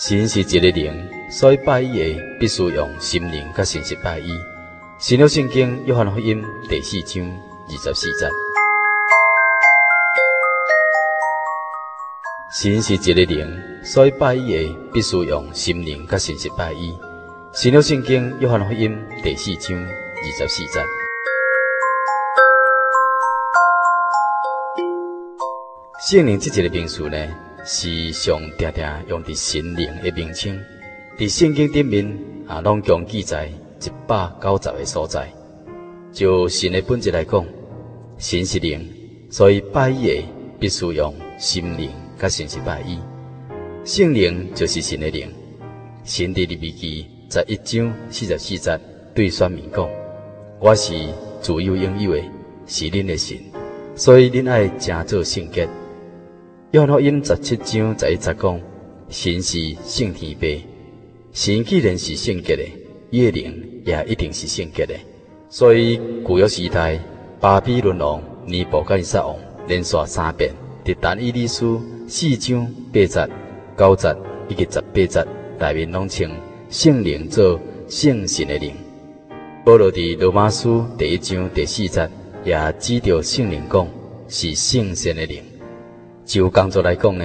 神是一个灵，所以拜伊的必须用心灵甲诚实拜伊。新约圣经约翰福音第四章二十四节。神是一个灵，所以拜伊的必须用心灵甲诚实拜伊。新约圣经约翰福音第四章二十四节。圣灵这一个名词呢，是上常常用伫神灵的名称，伫圣经顶面啊，拢共记载一百九十个所在。就神的本质来讲，神是灵，所以拜伊的必须用心灵甲神是拜伊。圣灵就是神的灵。神伫利未记十一章四十四节对选民讲：我是自由拥有的，是恁的神，所以恁爱诚做圣洁。约翰福音十七章十一节讲，神是圣天父，神既然是圣洁的，耶灵也一定是圣洁的。所以旧约时代，巴比伦王尼布甲尼撒王连续三遍，伫但以理书四章八节、九节以及十八节，内面拢称圣灵做圣神的灵。保罗伫罗马书第一章第四节也指着圣灵讲，是圣神的灵。就工作来讲呢，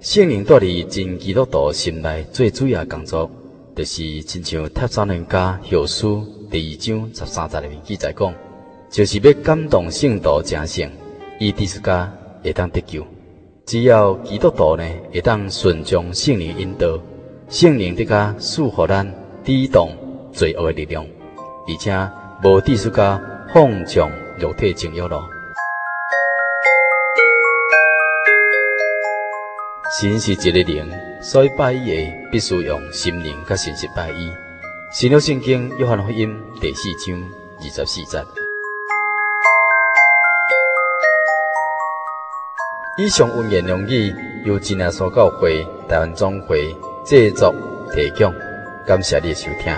圣灵带伫真基督徒心内最主要的工作，就是亲像帖撒罗尼迦后书第二章十三节里面记载讲，就是要感动圣徒成圣，伊第四家会当得救。只要基督徒呢会当顺从圣灵引导，圣灵得加赐予咱抵挡罪恶的力量，而且无第四家放纵肉体情欲咯。神是一个灵，所以拜伊的必须用心灵甲诚实拜伊。新约圣经约翰福音第四章二十四节。以上文言良语由真耶所教会台湾总会制作提供，感谢你的收听。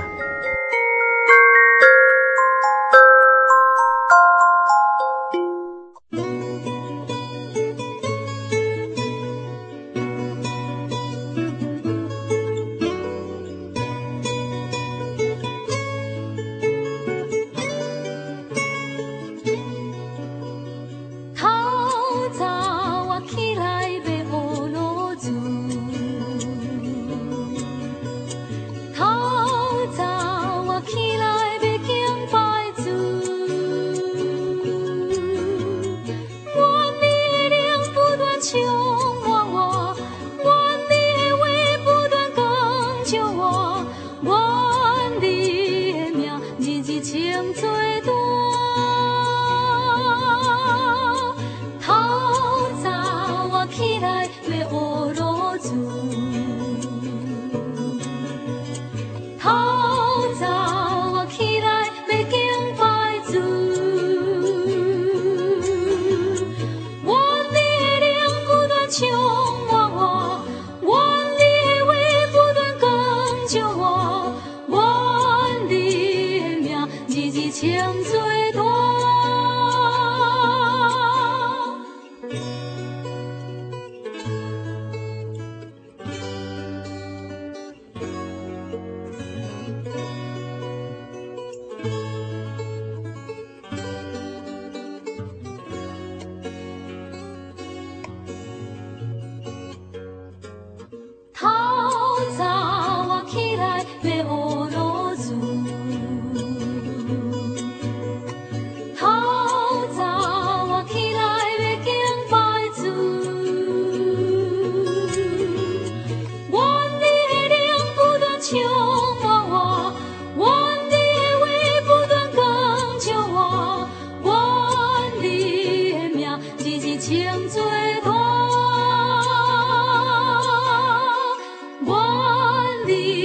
to 万里的苗子是情多万里